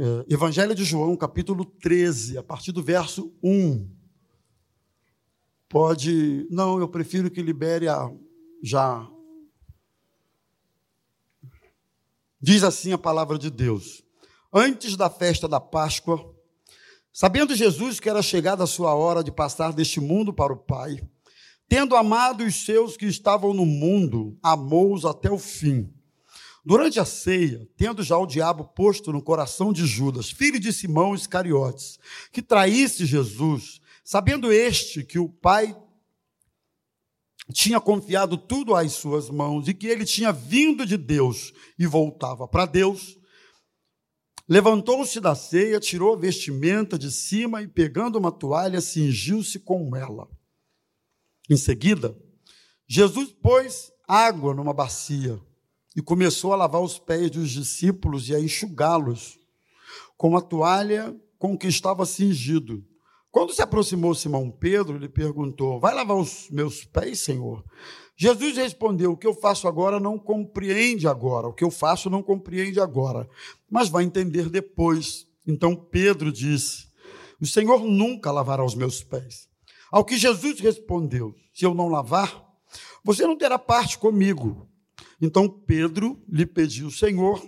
É, Evangelho de João, capítulo 13, a partir do verso 1. Pode. Não, eu prefiro que libere a. Já. Diz assim a palavra de Deus. Antes da festa da Páscoa, sabendo Jesus que era chegada a sua hora de passar deste mundo para o Pai, tendo amado os seus que estavam no mundo, amou-os até o fim. Durante a ceia, tendo já o diabo posto no coração de Judas, filho de Simão Iscariotes, que traísse Jesus, sabendo este que o Pai tinha confiado tudo às suas mãos e que ele tinha vindo de Deus e voltava para Deus, levantou-se da ceia, tirou a vestimenta de cima e, pegando uma toalha, cingiu-se com ela. Em seguida, Jesus pôs água numa bacia e começou a lavar os pés dos discípulos e a enxugá-los com a toalha com que estava cingido. Quando se aproximou Simão Pedro, ele perguntou: Vai lavar os meus pés, Senhor? Jesus respondeu: O que eu faço agora não compreende agora, o que eu faço não compreende agora, mas vai entender depois. Então Pedro disse: O Senhor nunca lavará os meus pés. Ao que Jesus respondeu: Se eu não lavar, você não terá parte comigo. Então Pedro lhe pediu, Senhor,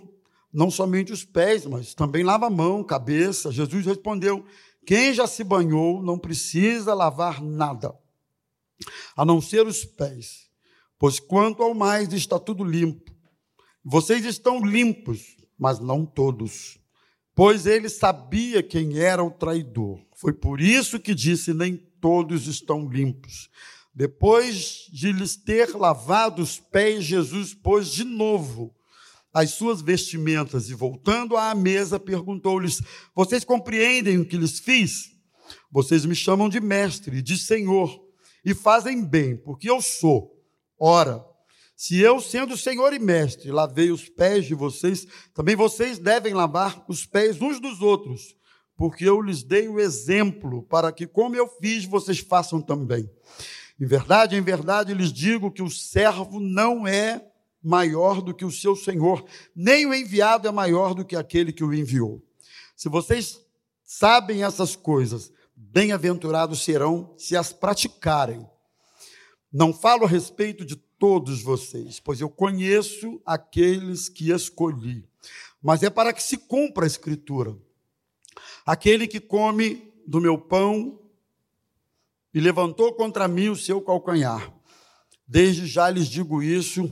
não somente os pés, mas também lava a mão, cabeça. Jesus respondeu: Quem já se banhou não precisa lavar nada, a não ser os pés, pois quanto ao mais está tudo limpo. Vocês estão limpos, mas não todos. Pois ele sabia quem era o traidor. Foi por isso que disse: Nem todos estão limpos. Depois de lhes ter lavado os pés, Jesus pôs de novo as suas vestimentas e, voltando à mesa, perguntou-lhes: Vocês compreendem o que lhes fiz? Vocês me chamam de mestre e de senhor, e fazem bem, porque eu sou. Ora, se eu, sendo senhor e mestre, lavei os pés de vocês, também vocês devem lavar os pés uns dos outros, porque eu lhes dei o exemplo para que, como eu fiz, vocês façam também. Em verdade, em verdade lhes digo que o servo não é maior do que o seu senhor, nem o enviado é maior do que aquele que o enviou. Se vocês sabem essas coisas, bem-aventurados serão se as praticarem. Não falo a respeito de todos vocês, pois eu conheço aqueles que escolhi. Mas é para que se cumpra a escritura. Aquele que come do meu pão e levantou contra mim o seu calcanhar. Desde já lhes digo isso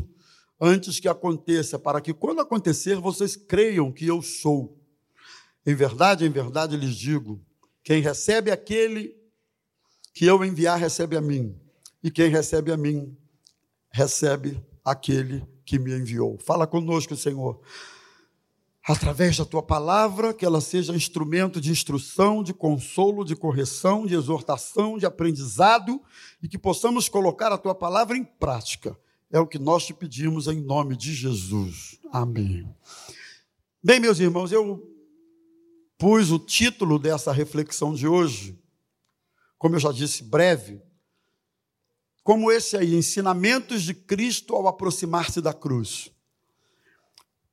antes que aconteça, para que quando acontecer vocês creiam que eu sou. Em verdade, em verdade lhes digo: quem recebe aquele que eu enviar, recebe a mim, e quem recebe a mim, recebe aquele que me enviou. Fala conosco, Senhor através da tua palavra, que ela seja instrumento de instrução, de consolo, de correção, de exortação, de aprendizado e que possamos colocar a tua palavra em prática. É o que nós te pedimos em nome de Jesus. Amém. Bem, meus irmãos, eu pus o título dessa reflexão de hoje, como eu já disse, breve, como esse aí, Ensinamentos de Cristo ao aproximar-se da cruz.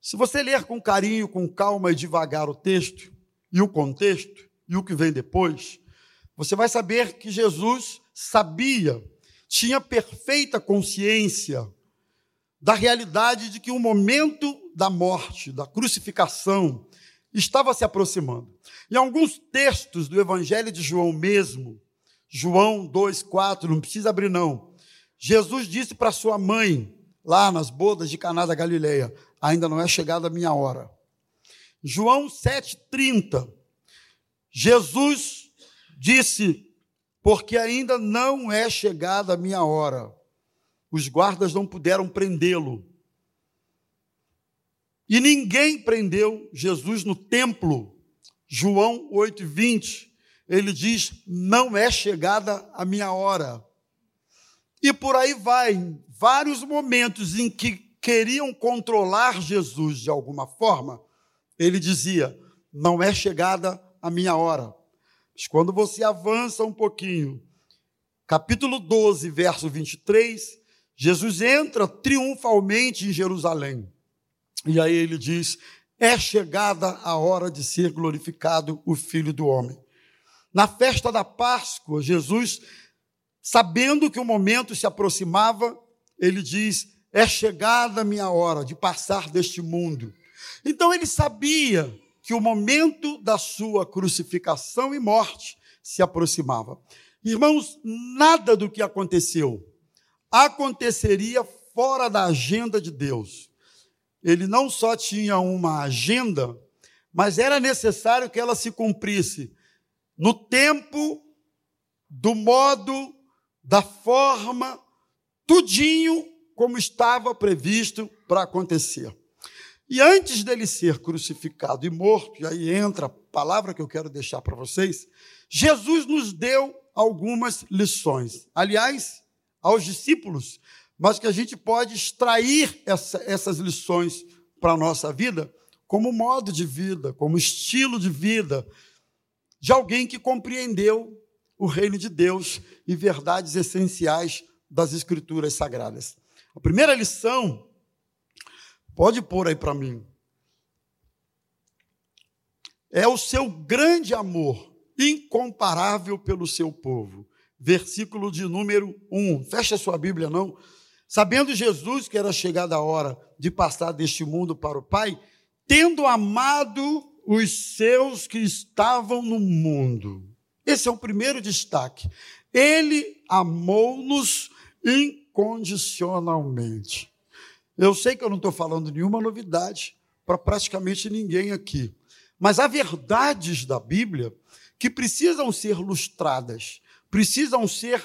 Se você ler com carinho, com calma e devagar o texto e o contexto e o que vem depois, você vai saber que Jesus sabia, tinha perfeita consciência da realidade de que o momento da morte, da crucificação, estava se aproximando. Em alguns textos do Evangelho de João mesmo, João 2,4, não precisa abrir não, Jesus disse para sua mãe, lá nas bodas de Caná da Galileia, ainda não é chegada a minha hora. João 7,30, Jesus disse, porque ainda não é chegada a minha hora. Os guardas não puderam prendê-lo. E ninguém prendeu Jesus no templo. João 8,20, ele diz: Não é chegada a minha hora. E por aí vai, vários momentos em que queriam controlar Jesus de alguma forma, ele dizia: Não é chegada a minha hora. Mas quando você avança um pouquinho, capítulo 12, verso 23, Jesus entra triunfalmente em Jerusalém. E aí ele diz: é chegada a hora de ser glorificado o Filho do Homem. Na festa da Páscoa, Jesus, sabendo que o momento se aproximava, ele diz: É chegada a minha hora de passar deste mundo. Então ele sabia que o momento da sua crucificação e morte se aproximava. Irmãos, nada do que aconteceu aconteceria fora da agenda de Deus. Ele não só tinha uma agenda, mas era necessário que ela se cumprisse no tempo, do modo, da forma, tudinho como estava previsto para acontecer. E antes dele ser crucificado e morto, e aí entra a palavra que eu quero deixar para vocês, Jesus nos deu algumas lições. Aliás, aos discípulos, mas que a gente pode extrair essa, essas lições para a nossa vida como modo de vida, como estilo de vida de alguém que compreendeu o reino de Deus e verdades essenciais das Escrituras Sagradas. A primeira lição, pode pôr aí para mim, é o seu grande amor, incomparável pelo seu povo versículo de número 1. Fecha sua Bíblia, não. Sabendo Jesus que era chegada a hora de passar deste mundo para o Pai, tendo amado os seus que estavam no mundo. Esse é o primeiro destaque. Ele amou-nos incondicionalmente. Eu sei que eu não estou falando nenhuma novidade para praticamente ninguém aqui, mas há verdades da Bíblia que precisam ser lustradas precisam ser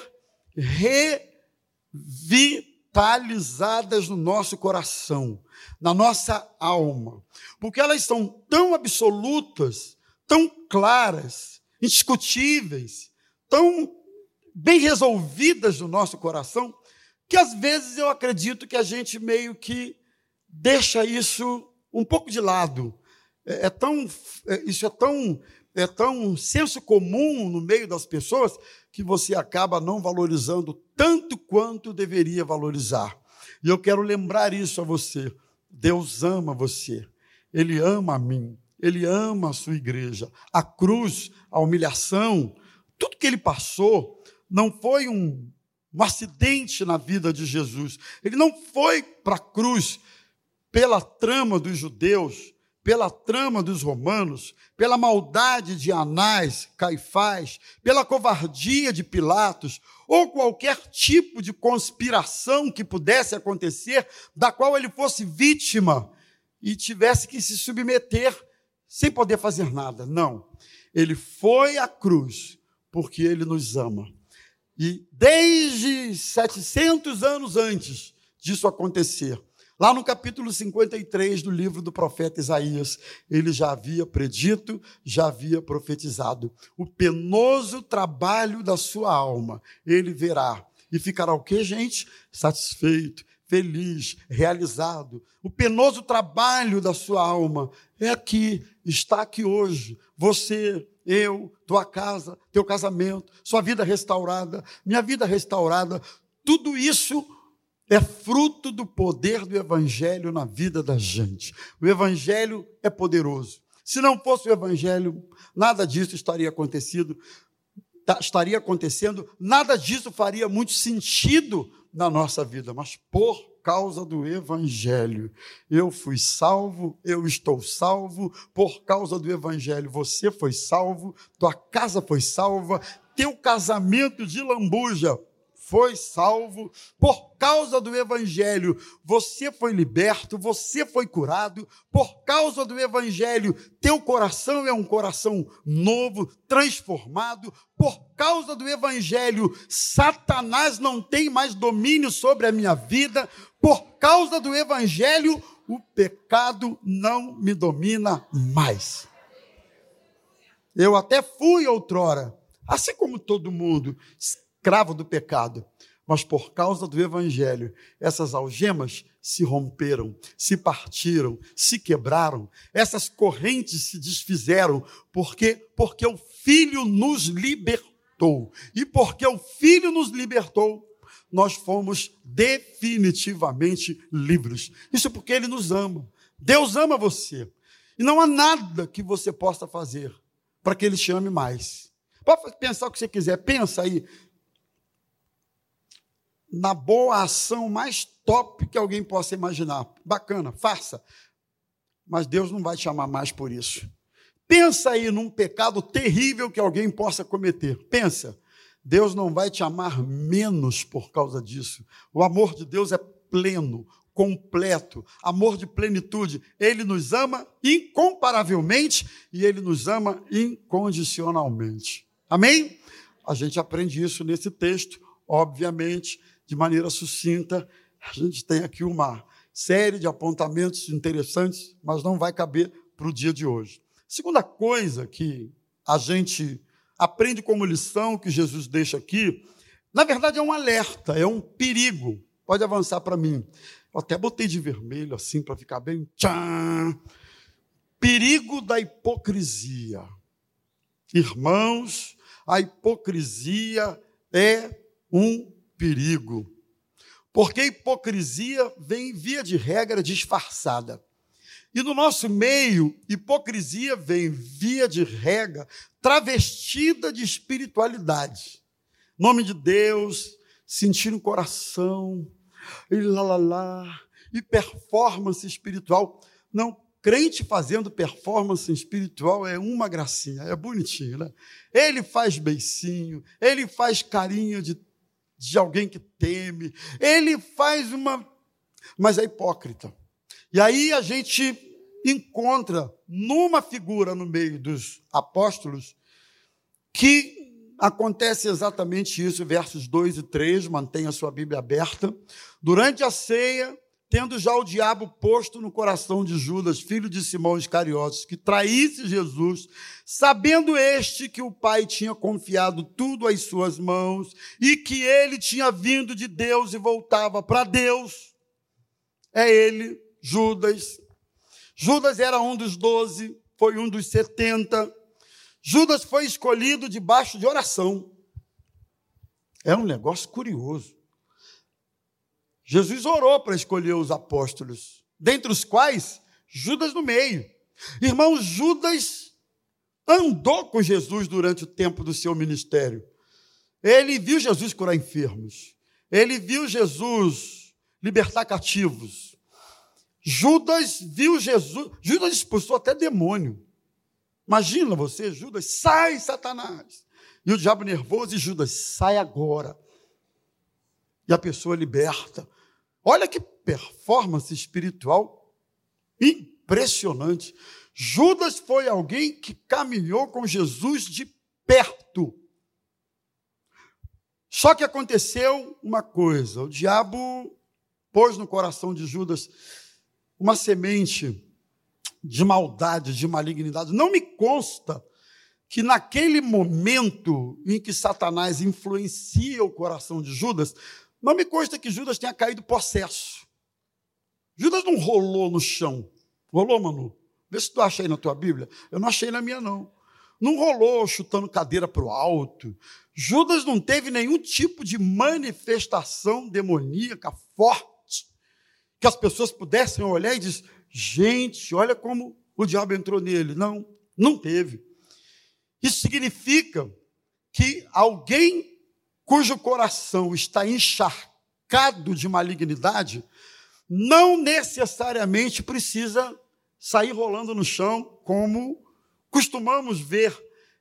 revitalizadas no nosso coração, na nossa alma, porque elas são tão absolutas, tão claras, indiscutíveis, tão bem resolvidas no nosso coração, que às vezes eu acredito que a gente meio que deixa isso um pouco de lado. É, é tão, é, isso é tão, é tão senso comum no meio das pessoas que você acaba não valorizando tanto quanto deveria valorizar. E eu quero lembrar isso a você. Deus ama você. Ele ama a mim. Ele ama a sua igreja. A cruz, a humilhação, tudo que ele passou não foi um, um acidente na vida de Jesus. Ele não foi para a cruz pela trama dos judeus, pela trama dos romanos, pela maldade de Anás, Caifás, pela covardia de Pilatos, ou qualquer tipo de conspiração que pudesse acontecer, da qual ele fosse vítima e tivesse que se submeter sem poder fazer nada. Não. Ele foi à cruz porque ele nos ama. E desde 700 anos antes disso acontecer, Lá no capítulo 53 do livro do profeta Isaías, ele já havia predito, já havia profetizado. O penoso trabalho da sua alma, ele verá. E ficará o que, gente? Satisfeito, feliz, realizado. O penoso trabalho da sua alma é aqui, está aqui hoje. Você, eu, tua casa, teu casamento, sua vida restaurada, minha vida restaurada, tudo isso é fruto do poder do Evangelho na vida da gente. O Evangelho é poderoso. Se não fosse o Evangelho, nada disso estaria acontecido, tá, estaria acontecendo, nada disso faria muito sentido na nossa vida, mas por causa do Evangelho. Eu fui salvo, eu estou salvo, por causa do Evangelho. Você foi salvo, tua casa foi salva, teu casamento de lambuja foi salvo por causa do Evangelho. Você foi liberto, você foi curado por causa do Evangelho. Teu coração é um coração novo, transformado. Por causa do Evangelho, Satanás não tem mais domínio sobre a minha vida. Por causa do Evangelho, o pecado não me domina mais. Eu até fui outrora, assim como todo mundo, escravo do pecado. Mas por causa do Evangelho, essas algemas se romperam, se partiram, se quebraram, essas correntes se desfizeram, porque porque o Filho nos libertou. E porque o Filho nos libertou, nós fomos definitivamente livres. Isso porque Ele nos ama. Deus ama você. E não há nada que você possa fazer para que ele te ame mais. Pode pensar o que você quiser, pensa aí na boa ação mais top que alguém possa imaginar. Bacana, faça. Mas Deus não vai te amar mais por isso. Pensa aí num pecado terrível que alguém possa cometer. Pensa. Deus não vai te amar menos por causa disso. O amor de Deus é pleno, completo, amor de plenitude. Ele nos ama incomparavelmente e ele nos ama incondicionalmente. Amém? A gente aprende isso nesse texto, obviamente, de maneira sucinta. A gente tem aqui uma série de apontamentos interessantes, mas não vai caber para o dia de hoje. Segunda coisa que a gente aprende como lição que Jesus deixa aqui, na verdade é um alerta, é um perigo. Pode avançar para mim. Eu até botei de vermelho assim para ficar bem. Tchan! Perigo da hipocrisia. Irmãos, a hipocrisia é um perigo. Porque a hipocrisia vem, via de regra, disfarçada. E no nosso meio, hipocrisia vem, via de regra, travestida de espiritualidade. Nome de Deus, sentir no coração, e lá, lá, lá, e performance espiritual. Não, crente fazendo performance espiritual é uma gracinha, é bonitinho, né? Ele faz beicinho, ele faz carinho de, de alguém que teme, ele faz uma. Mas é hipócrita. E aí a gente encontra numa figura no meio dos apóstolos que acontece exatamente isso, versos 2 e 3, mantenha a sua Bíblia aberta. Durante a ceia, tendo já o diabo posto no coração de Judas, filho de Simão Iscariotes, que traísse Jesus, sabendo este que o Pai tinha confiado tudo às suas mãos e que ele tinha vindo de Deus e voltava para Deus, é ele, Judas, Judas era um dos doze, foi um dos setenta. Judas foi escolhido debaixo de oração. É um negócio curioso. Jesus orou para escolher os apóstolos, dentre os quais Judas no meio. Irmão, Judas andou com Jesus durante o tempo do seu ministério. Ele viu Jesus curar enfermos. Ele viu Jesus libertar cativos. Judas viu Jesus, Judas expulsou até demônio. Imagina você, Judas, sai, Satanás. E o diabo nervoso, e Judas, sai agora. E a pessoa liberta. Olha que performance espiritual impressionante. Judas foi alguém que caminhou com Jesus de perto. Só que aconteceu uma coisa: o diabo pôs no coração de Judas uma semente de maldade, de malignidade. Não me consta que naquele momento em que Satanás influencia o coração de Judas, não me consta que Judas tenha caído possesso. Judas não rolou no chão. Rolou, Manu? Vê se tu acha aí na tua Bíblia. Eu não achei na minha, não. Não rolou chutando cadeira para o alto. Judas não teve nenhum tipo de manifestação demoníaca forte que as pessoas pudessem olhar e dizer: gente, olha como o diabo entrou nele. Não, não teve. Isso significa que alguém cujo coração está encharcado de malignidade não necessariamente precisa sair rolando no chão como costumamos ver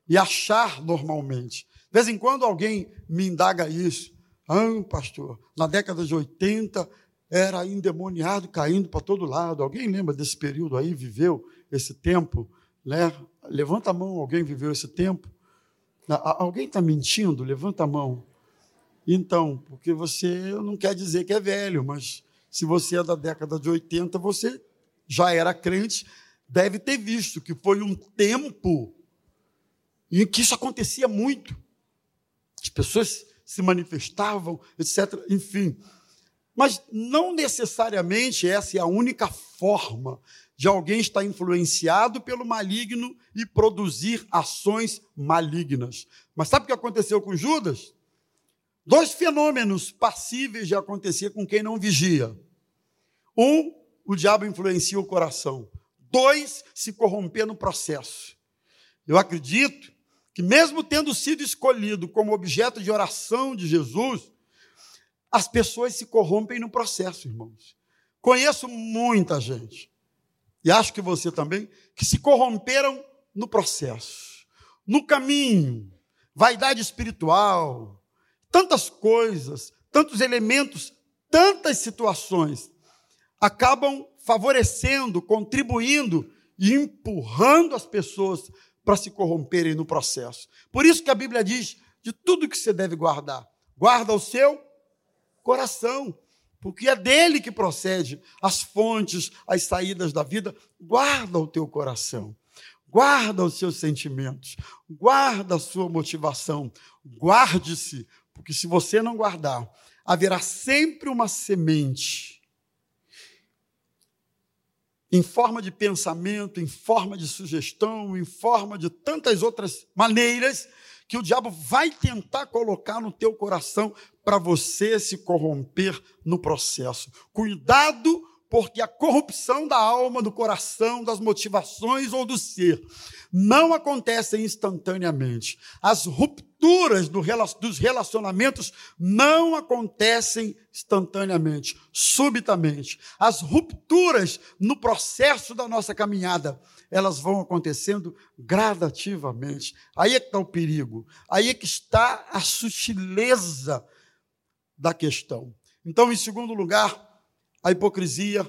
e achar normalmente. De vez em quando alguém me indaga isso. Ah, pastor, na década de 80 era endemoniado, caindo para todo lado. Alguém lembra desse período aí, viveu esse tempo? Né? Levanta a mão, alguém viveu esse tempo? Alguém está mentindo? Levanta a mão. Então, porque você não quer dizer que é velho, mas se você é da década de 80, você já era crente, deve ter visto que foi um tempo em que isso acontecia muito. As pessoas se manifestavam, etc. Enfim, mas não necessariamente essa é a única forma de alguém estar influenciado pelo maligno e produzir ações malignas. Mas sabe o que aconteceu com Judas? Dois fenômenos passíveis de acontecer com quem não vigia. Um, o diabo influencia o coração. dois, se corromper no processo. Eu acredito que, mesmo tendo sido escolhido como objeto de oração de Jesus, as pessoas se corrompem no processo, irmãos. Conheço muita gente, e acho que você também, que se corromperam no processo, no caminho, vaidade espiritual, tantas coisas, tantos elementos, tantas situações acabam favorecendo, contribuindo e empurrando as pessoas para se corromperem no processo. Por isso que a Bíblia diz de tudo que você deve guardar. Guarda o seu coração, porque é dele que procede as fontes, as saídas da vida. Guarda o teu coração. Guarda os seus sentimentos, guarda a sua motivação, guarde-se, porque se você não guardar, haverá sempre uma semente em forma de pensamento, em forma de sugestão, em forma de tantas outras maneiras que o diabo vai tentar colocar no teu coração para você se corromper no processo. Cuidado porque a corrupção da alma, do coração, das motivações ou do ser não acontecem instantaneamente. As rupturas dos relacionamentos não acontecem instantaneamente, subitamente. As rupturas no processo da nossa caminhada, elas vão acontecendo gradativamente. Aí é que está o perigo, aí é que está a sutileza da questão. Então, em segundo lugar, a hipocrisia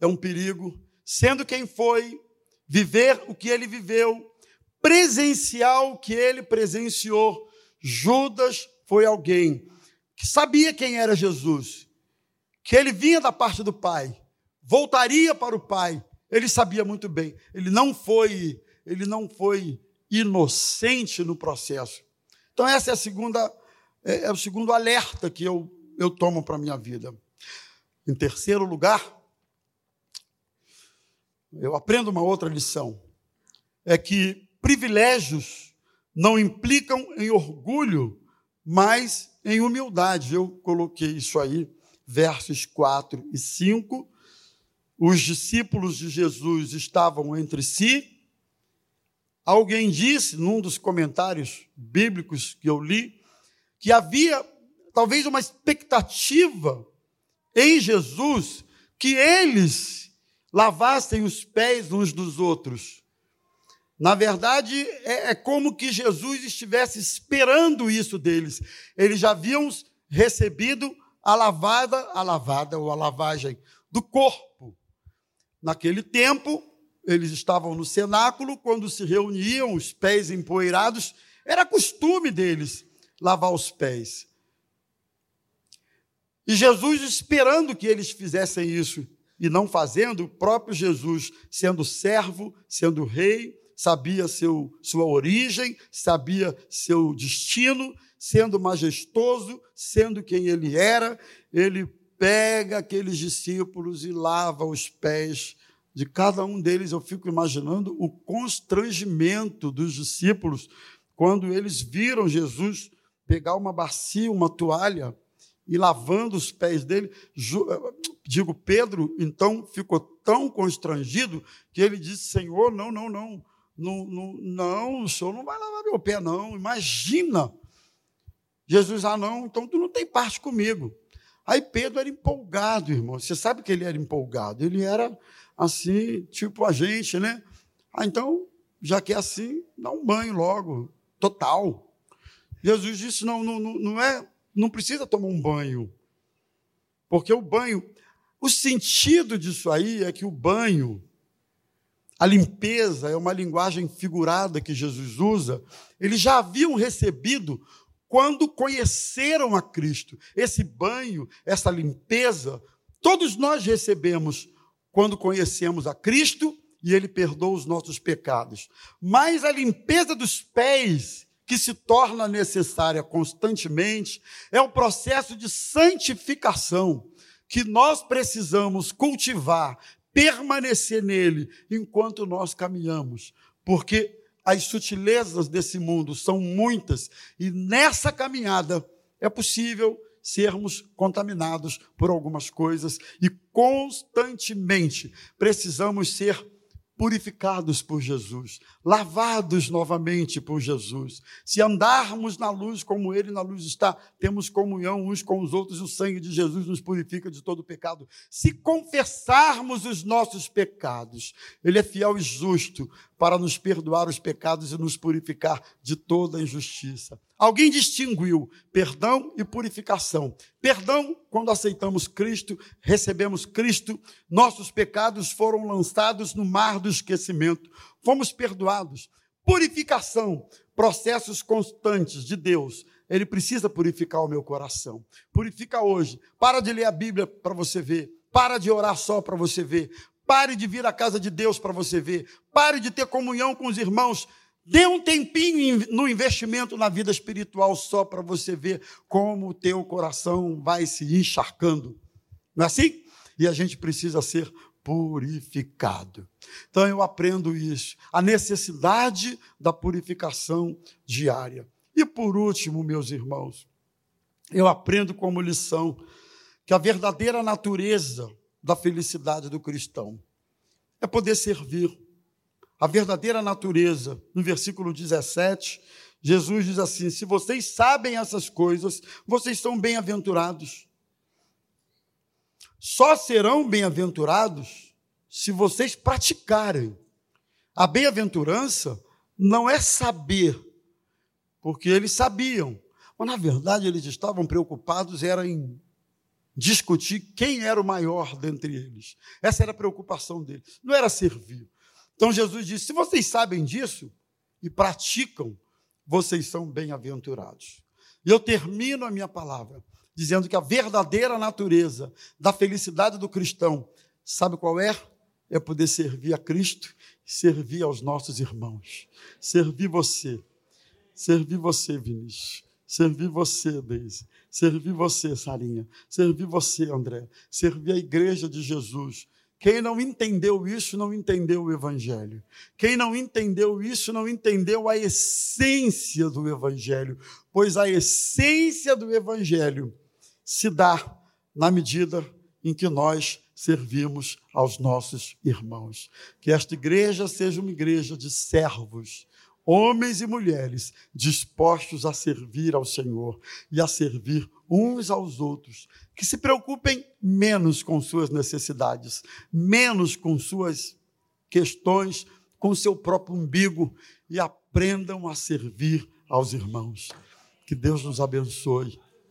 é um perigo, sendo quem foi viver o que ele viveu, presenciar o que ele presenciou. Judas foi alguém que sabia quem era Jesus, que ele vinha da parte do Pai, voltaria para o Pai. Ele sabia muito bem. Ele não foi, ele não foi inocente no processo. Então essa é a segunda é, é o segundo alerta que eu eu tomo para minha vida. Em terceiro lugar, eu aprendo uma outra lição: é que privilégios não implicam em orgulho, mas em humildade. Eu coloquei isso aí, versos 4 e 5. Os discípulos de Jesus estavam entre si. Alguém disse, num dos comentários bíblicos que eu li, que havia talvez uma expectativa em Jesus que eles lavassem os pés uns dos outros. Na verdade, é, é, como que Jesus estivesse esperando isso deles. Eles já haviam recebido a lavada, a lavada ou a lavagem do corpo. Naquele tempo, eles estavam no cenáculo, quando se reuniam, os pés empoeirados, era costume deles lavar os pés. E Jesus esperando que eles fizessem isso e não fazendo, o próprio Jesus, sendo servo, sendo rei, sabia seu, sua origem, sabia seu destino, sendo majestoso, sendo quem ele era, ele pega aqueles discípulos e lava os pés de cada um deles. Eu fico imaginando o constrangimento dos discípulos quando eles viram Jesus pegar uma bacia, uma toalha e lavando os pés dele. Digo, Pedro, então ficou tão constrangido que ele disse: Senhor, não, não, não, não, não, não, o senhor não vai lavar meu pé, não. Imagina. Jesus, ah, não, então tu não tem parte comigo. Aí Pedro era empolgado, irmão. Você sabe que ele era empolgado. Ele era assim, tipo a gente, né? Ah, então, já que é assim, dá um banho logo, total. Jesus disse: não, não, não é não precisa tomar um banho. Porque o banho, o sentido disso aí é que o banho, a limpeza, é uma linguagem figurada que Jesus usa, eles já haviam recebido quando conheceram a Cristo. Esse banho, essa limpeza, todos nós recebemos quando conhecemos a Cristo e Ele perdoa os nossos pecados. Mas a limpeza dos pés que se torna necessária constantemente é o processo de santificação que nós precisamos cultivar, permanecer nele enquanto nós caminhamos, porque as sutilezas desse mundo são muitas e nessa caminhada é possível sermos contaminados por algumas coisas e constantemente precisamos ser purificados por Jesus, lavados novamente por Jesus. Se andarmos na luz como Ele na luz está, temos comunhão uns com os outros, o sangue de Jesus nos purifica de todo pecado. Se confessarmos os nossos pecados, Ele é fiel e justo para nos perdoar os pecados e nos purificar de toda injustiça. Alguém distinguiu perdão e purificação. Perdão, quando aceitamos Cristo, recebemos Cristo, nossos pecados foram lançados no mar do esquecimento, fomos perdoados. Purificação, processos constantes de Deus. Ele precisa purificar o meu coração. Purifica hoje. Para de ler a Bíblia para você ver. Para de orar só para você ver. Pare de vir à casa de Deus para você ver. Pare de ter comunhão com os irmãos. Dê um tempinho no investimento na vida espiritual só para você ver como o teu coração vai se encharcando. Não é assim? E a gente precisa ser purificado. Então eu aprendo isso, a necessidade da purificação diária. E por último, meus irmãos, eu aprendo como lição que a verdadeira natureza da felicidade do cristão. É poder servir. A verdadeira natureza, no versículo 17, Jesus diz assim: Se vocês sabem essas coisas, vocês são bem-aventurados. Só serão bem-aventurados se vocês praticarem. A bem-aventurança não é saber, porque eles sabiam, mas na verdade eles estavam preocupados era em discutir quem era o maior dentre eles. Essa era a preocupação deles, não era servir. Então Jesus disse: se vocês sabem disso e praticam, vocês são bem-aventurados. E eu termino a minha palavra dizendo que a verdadeira natureza da felicidade do cristão, sabe qual é? É poder servir a Cristo servir aos nossos irmãos. Servir você. Servir você, Vinícius. Servir você, Deise. Servir você, Sarinha. Servir você, André. Servir a igreja de Jesus. Quem não entendeu isso, não entendeu o Evangelho. Quem não entendeu isso, não entendeu a essência do Evangelho. Pois a essência do Evangelho se dá na medida em que nós servimos aos nossos irmãos. Que esta igreja seja uma igreja de servos, homens e mulheres dispostos a servir ao Senhor e a servir uns aos outros, que se preocupem menos com suas necessidades, menos com suas questões, com seu próprio umbigo e aprendam a servir aos irmãos. Que Deus nos abençoe